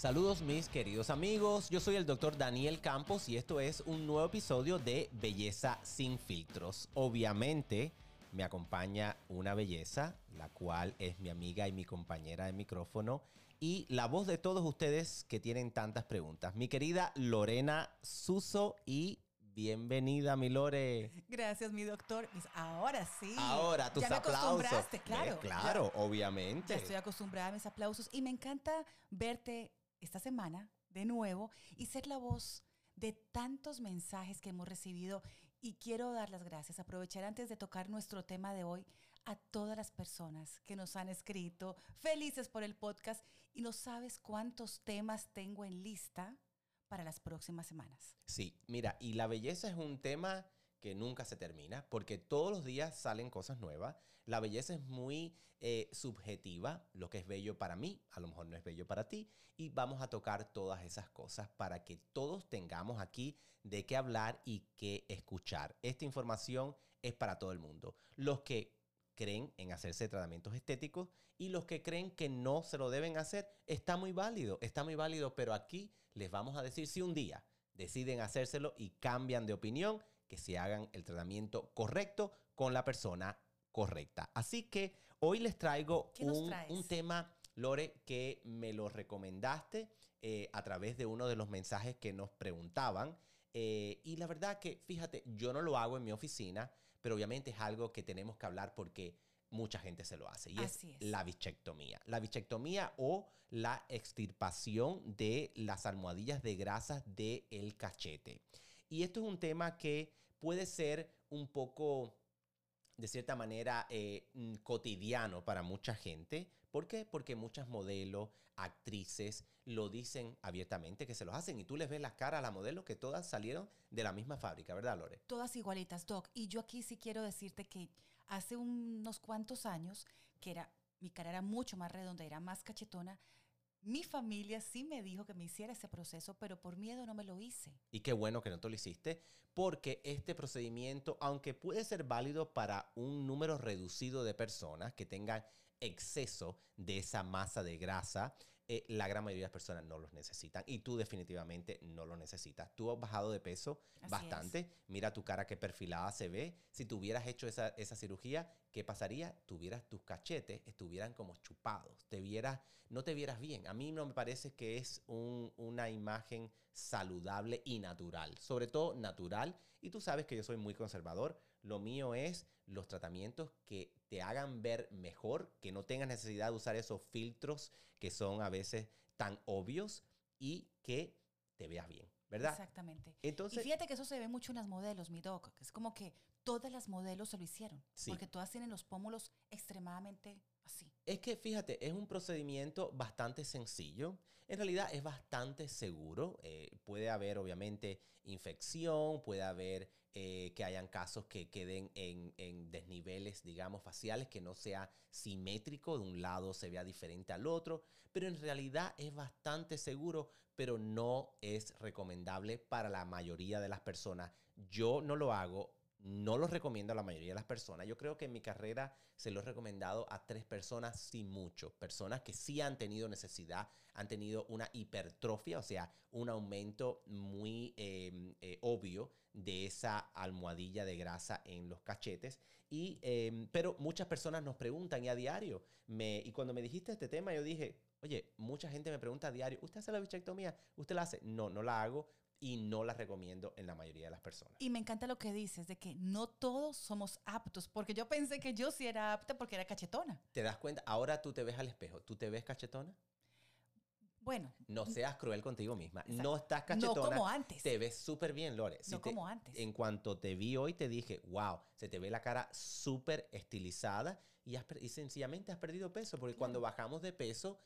Saludos mis queridos amigos, yo soy el doctor Daniel Campos y esto es un nuevo episodio de Belleza sin filtros. Obviamente me acompaña una belleza, la cual es mi amiga y mi compañera de micrófono y la voz de todos ustedes que tienen tantas preguntas. Mi querida Lorena Suso y Bienvenida, mi Lore. Gracias, mi doctor. Ahora sí. Ahora, tus ya me aplausos. acostumbraste, claro. Eh, claro, obviamente. Ya estoy acostumbrada a mis aplausos y me encanta verte esta semana de nuevo y ser la voz de tantos mensajes que hemos recibido y quiero dar las gracias, aprovechar antes de tocar nuestro tema de hoy a todas las personas que nos han escrito, felices por el podcast y no sabes cuántos temas tengo en lista para las próximas semanas. Sí, mira, y la belleza es un tema que nunca se termina, porque todos los días salen cosas nuevas. La belleza es muy eh, subjetiva, lo que es bello para mí, a lo mejor no es bello para ti, y vamos a tocar todas esas cosas para que todos tengamos aquí de qué hablar y qué escuchar. Esta información es para todo el mundo. Los que creen en hacerse tratamientos estéticos y los que creen que no se lo deben hacer, está muy válido, está muy válido, pero aquí les vamos a decir si un día deciden hacérselo y cambian de opinión, que se hagan el tratamiento correcto con la persona correcta. Así que hoy les traigo un, un, tema, Lore, que me lo recomendaste eh, a través de uno de los mensajes que nos preguntaban. Eh, y la verdad que, fíjate, yo no lo hago en mi oficina, pero obviamente es algo que tenemos que hablar porque mucha gente se lo hace. Y es, es, la bichectomía. La bichectomía o la extirpación de las almohadillas de grasas del cachete. Y esto es un tema que puede ser un poco de cierta manera eh, mm, cotidiano para mucha gente. ¿Por qué? Porque muchas modelos, actrices lo dicen abiertamente que se los hacen y tú les ves las caras a las modelos que todas salieron de la misma fábrica, ¿verdad, Lore? Todas igualitas, Doc. Y yo aquí sí quiero decirte que hace unos cuantos años, que era mi cara era mucho más redonda, era más cachetona, mi familia sí me dijo que me hiciera ese proceso, pero por miedo no me lo hice. Y qué bueno que no te lo hiciste, porque este procedimiento, aunque puede ser válido para un número reducido de personas que tengan exceso de esa masa de grasa, eh, la gran mayoría de las personas no los necesitan y tú definitivamente no lo necesitas. Tú has bajado de peso Así bastante. Es. Mira tu cara que perfilada se ve. Si tú hubieras hecho esa, esa cirugía, ¿qué pasaría? Tuvieras tus cachetes, estuvieran como chupados. Te vieras, no te vieras bien. A mí no me parece que es un, una imagen saludable y natural. Sobre todo natural. Y tú sabes que yo soy muy conservador. Lo mío es los tratamientos que te hagan ver mejor, que no tengas necesidad de usar esos filtros que son a veces tan obvios y que te veas bien. ¿verdad? Exactamente. Entonces, y fíjate que eso se ve mucho en las modelos, mi doc, que es como que todas las modelos se lo hicieron, sí. porque todas tienen los pómulos extremadamente así. Es que fíjate, es un procedimiento bastante sencillo. En realidad es bastante seguro. Eh, puede haber obviamente infección, puede haber eh, que hayan casos que queden en, en, desniveles, digamos, faciales, que no sea simétrico, de un lado se vea diferente al otro, pero en realidad es bastante seguro, pero no es recomendable para la mayoría de las personas. Yo no lo hago, no lo recomiendo a la mayoría de las personas. Yo creo que en mi carrera se lo he recomendado a tres personas, sin mucho. Personas que sí han tenido necesidad, han tenido una hipertrofia, o sea, un aumento muy eh, eh, obvio de esa almohadilla de grasa en los cachetes. Y, eh, pero muchas personas nos preguntan y a diario. Me, y cuando me dijiste este tema, yo dije, oye, mucha gente me pregunta a diario, ¿usted hace la bichectomía? ¿Usted la hace? No, no la hago y no la recomiendo en la mayoría de las personas. Y me encanta lo que dices de que no todos somos aptos, porque yo pensé que yo sí era apta porque era cachetona. ¿Te das cuenta? Ahora tú te ves al espejo, ¿tú te ves cachetona? Bueno. No seas cruel contigo misma. Exacto. No estás cachetona. No como antes. Te ves súper bien, Lore. Si no te, como antes. En cuanto te vi hoy, te dije, wow, se te ve la cara súper estilizada y, has, y, sencillamente has perdido peso, porque claro. cuando bajamos de peso,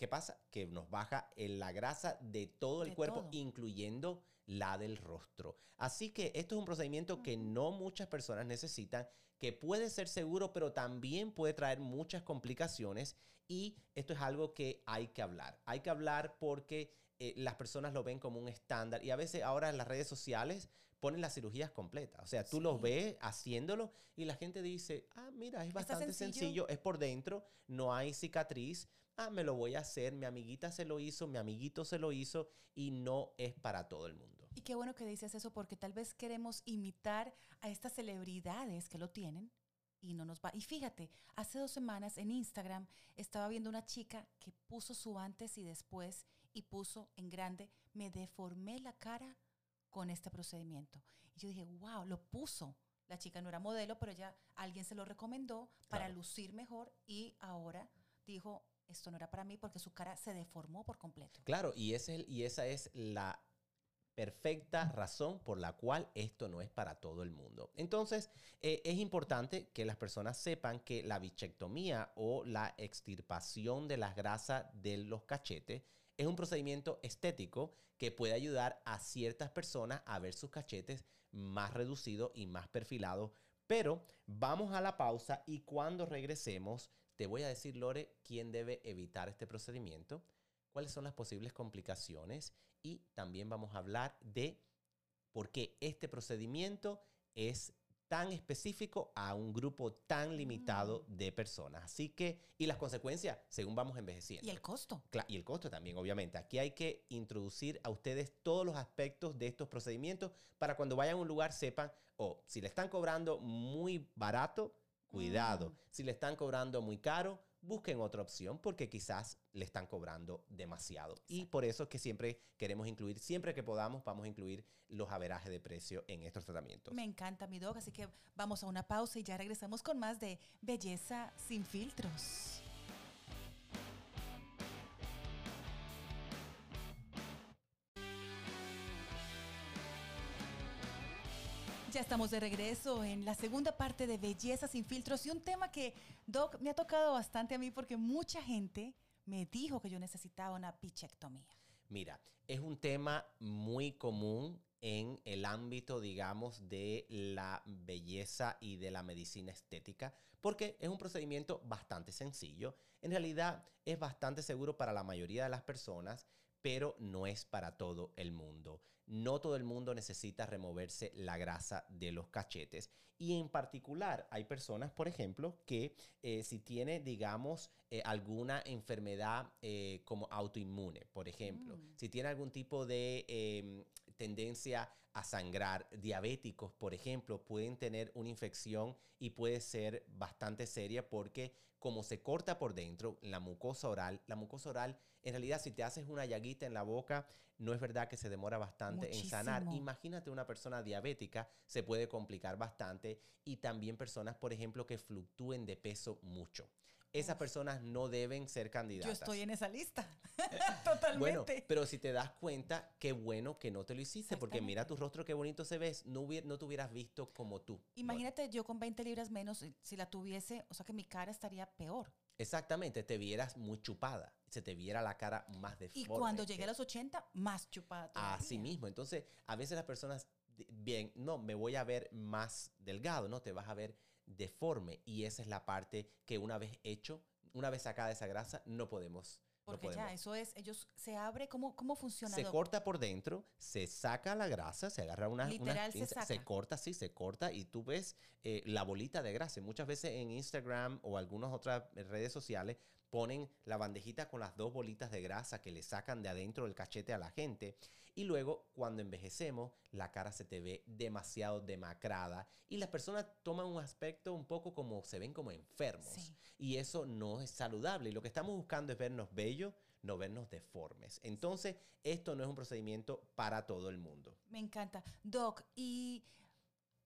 ¿Qué pasa? Que nos baja la grasa de todo el de cuerpo, todo. incluyendo la del rostro. Así que esto es un procedimiento que no muchas personas necesitan, que puede ser seguro, pero también puede traer muchas complicaciones. Y esto es algo que hay que hablar. Hay que hablar porque eh, las personas lo ven como un estándar y a veces ahora en las redes sociales ponen las cirugías completas. O sea, tú sí. los ves haciéndolo y la gente dice, ah, mira, es bastante sencillo? sencillo, es por dentro, no hay cicatriz. Ah, me lo voy a hacer, mi amiguita se lo hizo, mi amiguito se lo hizo y no es para todo el mundo. Y qué bueno que dices eso porque tal vez queremos imitar a estas celebridades que lo tienen y no nos va. Y fíjate, hace dos semanas en Instagram estaba viendo una chica que puso su antes y después y puso en grande, me deformé la cara con este procedimiento. Y yo dije, wow, lo puso. La chica no era modelo, pero ya alguien se lo recomendó para lucir mejor y ahora dijo, esto no era para mí porque su cara se deformó por completo. Claro, y, ese, y esa es la perfecta razón por la cual esto no es para todo el mundo. Entonces, eh, es importante que las personas sepan que la bichectomía o la extirpación de las grasas de los cachetes es un procedimiento estético que puede ayudar a ciertas personas a ver sus cachetes más reducidos y más perfilados. Pero vamos a la pausa y cuando regresemos te voy a decir, Lore, quién debe evitar este procedimiento, cuáles son las posibles complicaciones y también vamos a hablar de por qué este procedimiento es tan específico a un grupo tan limitado mm. de personas. Así que, y las consecuencias según vamos envejeciendo. Y el costo. y el costo también, obviamente. Aquí hay que introducir a ustedes todos los aspectos de estos procedimientos para cuando vayan a un lugar sepan, o si le están cobrando muy barato, cuidado. Mm. Si le están cobrando muy caro, busquen otra opción porque quizás le están cobrando demasiado. Y por eso es que siempre queremos incluir, siempre que podamos, vamos a incluir los averajes de precio en estos tratamientos. Me encanta mi dog, así que vamos a una pausa y ya regresamos con más de Belleza sin filtros. Ya estamos de regreso en la segunda parte de Belleza sin filtros y un tema que, Doc, me ha tocado bastante a mí porque mucha gente me dijo que yo necesitaba una pichectomía. Mira, es un tema muy común en el ámbito, digamos, de la belleza y de la medicina estética, porque es un procedimiento bastante sencillo. En realidad es bastante seguro para la mayoría de las personas, pero no es para todo el mundo no todo el mundo necesita removerse la grasa de los cachetes. Y en particular hay personas, por ejemplo, que eh, si tiene, digamos, eh, alguna enfermedad eh, como autoinmune, por ejemplo, mm. si tiene algún tipo de em, tendencia a sangrar, diabéticos, por ejemplo, pueden tener una infección y puede ser bastante seria porque como se corta por dentro la mucosa oral, la mucosa oral, en realidad si te haces una llaguita en la boca, no es verdad que se demora bastante en sanar. Imagínate una persona diabética, se puede complicar bastante y también personas, por ejemplo, que fluctúen de peso mucho esas personas no deben ser candidatas. Yo estoy en esa lista. Totalmente. Bueno, pero si te das cuenta, qué bueno que no te lo hiciste, porque mira tu rostro, qué bonito se ves. No, no te hubieras visto como tú. Imagínate yo con 20 libras menos, si la tuviese, o sea que mi cara estaría peor. Exactamente, te vieras muy chupada, se te viera la cara más deforme. Y cuando llegué a los 80, más chupada. Así mismo. Entonces, a veces las personas, bien, no, me voy a ver más delgado, no, te vas a ver deforme. Y esa es la parte que una vez hecho, una vez sacada esa grasa, no podemos. Porque ya, eso es, ellos se abre, ¿cómo, cómo funciona? Se corta por dentro, se saca la grasa, se agarra una, Literal se, se, corta, sí, se corta y tú ves eh, la bolita de grasa. Muchas veces en Instagram o algunas otras redes sociales ponen la bandejita con las dos bolitas de grasa que le sacan de adentro del cachete a la gente y luego, cuando envejecemos, la cara se te ve demasiado demacrada y las personas toman un aspecto un poco como se ven como enfermos. Y eso no es saludable. Y lo que estamos buscando es vernos bellos, no vernos deformes. Entonces, esto no es un procedimiento para todo el mundo. Me encanta. Doc, y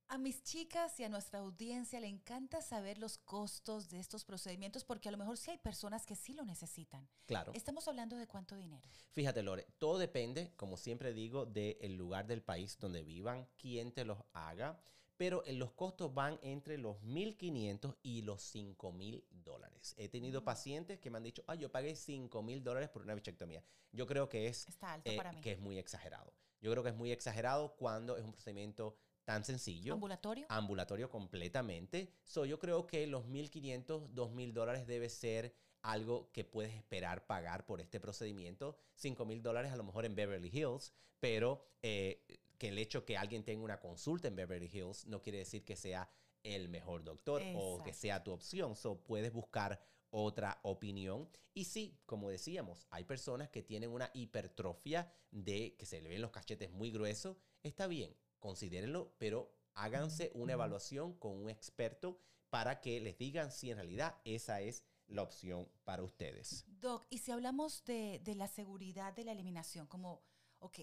a mis chicas y a nuestra audiencia le encanta saber los costos de estos procedimientos porque a lo mejor sí hay personas que sí lo necesitan. Claro. Estamos hablando de cuánto dinero. Fíjate, Lore, todo depende, como siempre digo, del lugar del país donde vivan, quién te los haga, pero los costos van entre los 1.500 y los 5.000 dólares. He tenido mm. pacientes que me han dicho, ah, yo pagué 5.000 dólares por una bichectomía. Yo creo que es, Está alto para mí. que es muy exagerado. Yo creo que es muy exagerado cuando es un procedimiento tan sencillo. ¿Ambulatorio? Ambulatorio completamente. So, yo creo que los 1.500, 2.000 dólares debe ser algo que puedes esperar pagar por este procedimiento. 5.000 dólares a lo mejor en Beverly Hills, pero eh, que el hecho que alguien tenga una consulta en Beverly Hills no quiere decir que sea el mejor doctor o que sea tu opción. So, puedes buscar otra opinión. Y sí, como decíamos, hay personas que tienen una hipertrofia de que se le ven los cachetes muy gruesos. Está bien, considérenlo, pero háganse una evaluación con un experto para que les digan si en realidad esa es la opción para ustedes. Doc, y si hablamos de, de la seguridad de la eliminación, como, ok,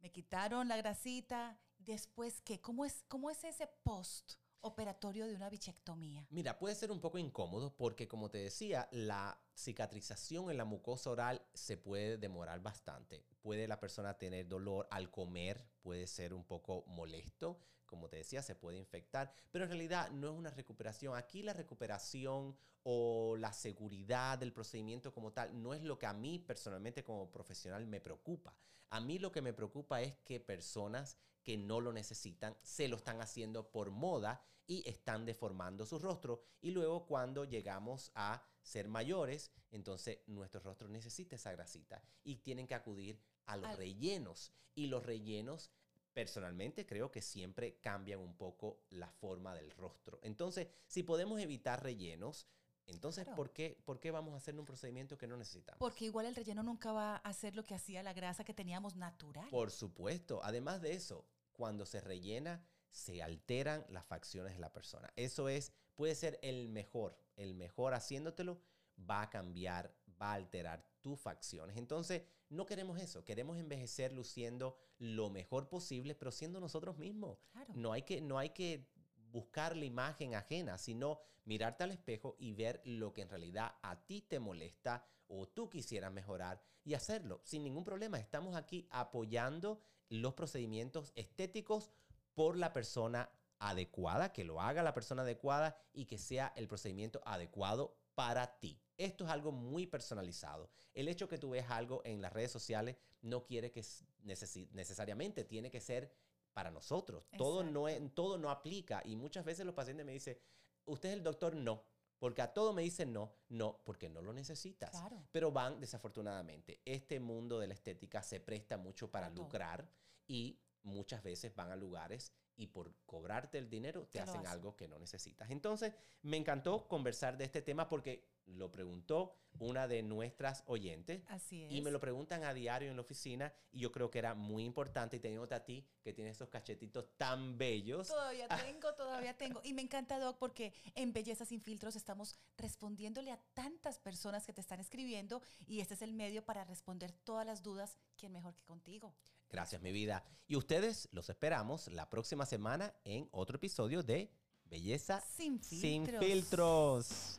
me quitaron la grasita, después qué, ¿cómo es, cómo es ese post? Operatorio de una bichectomía? Mira, puede ser un poco incómodo porque, como te decía, la cicatrización en la mucosa oral se puede demorar bastante. Puede la persona tener dolor al comer, puede ser un poco molesto, como te decía, se puede infectar, pero en realidad no es una recuperación. Aquí la recuperación o la seguridad del procedimiento como tal no es lo que a mí personalmente como profesional me preocupa. A mí lo que me preocupa es que personas que no lo necesitan se lo están haciendo por moda y están deformando su rostro. Y luego cuando llegamos a ser mayores, entonces nuestro rostro necesita esa grasita y tienen que acudir a los rellenos. Y los rellenos personalmente creo que siempre cambian un poco la forma del rostro. Entonces, si podemos evitar rellenos, entonces, ¿por, qué, ¿por qué vamos a hacer un procedimiento que no necesitamos? Porque igual el relleno nunca va a hacer lo que hacía la grasa que teníamos natural. Por supuesto. Además de eso, cuando se rellena, se alteran las facciones de la persona. Eso es, puede ser el mejor, el mejor haciéndotelo, va a cambiar, va a alterar tus facciones. Entonces, no queremos eso, queremos envejecer luciendo lo mejor posible, pero siendo nosotros mismos. No, hay que, no hay que buscar la imagen ajena, sino mirarte al espejo y ver lo que en realidad a ti te molesta o tú quisieras mejorar y hacerlo sin ningún problema. Estamos aquí apoyando los procedimientos estéticos por la persona adecuada, que lo haga la persona adecuada y que sea el procedimiento adecuado para ti. Esto es algo muy personalizado. El hecho que tú ves algo en las redes sociales no quiere que necesariamente tiene que ser para nosotros. Todo no, todo no aplica y muchas veces los pacientes me dicen, ¿usted es el doctor? No. Porque a todo me dicen no, no, porque no lo necesitas. Pero van, desafortunadamente, este mundo de la estética se presta mucho para lucrar y muchas veces van a lugares y por cobrarte el dinero te hacen algo que no necesitas. Entonces, me encantó conversar de este tema porque lo preguntó una de nuestras oyentes. Así es. Y me lo preguntan a diario en la oficina y yo creo que era muy importante y teniéndote a ti que tienes esos cachetitos tan bellos. Todavía tengo, todavía tengo. Y me encanta, Doc, porque en Belleza sin filtros estamos respondiéndole a tantas personas que te están escribiendo y este es el medio para responder todas las dudas. ¿Quién mejor que contigo? Gracias, mi vida. Y ustedes los esperamos la próxima semana en otro episodio de Belleza sin filtros.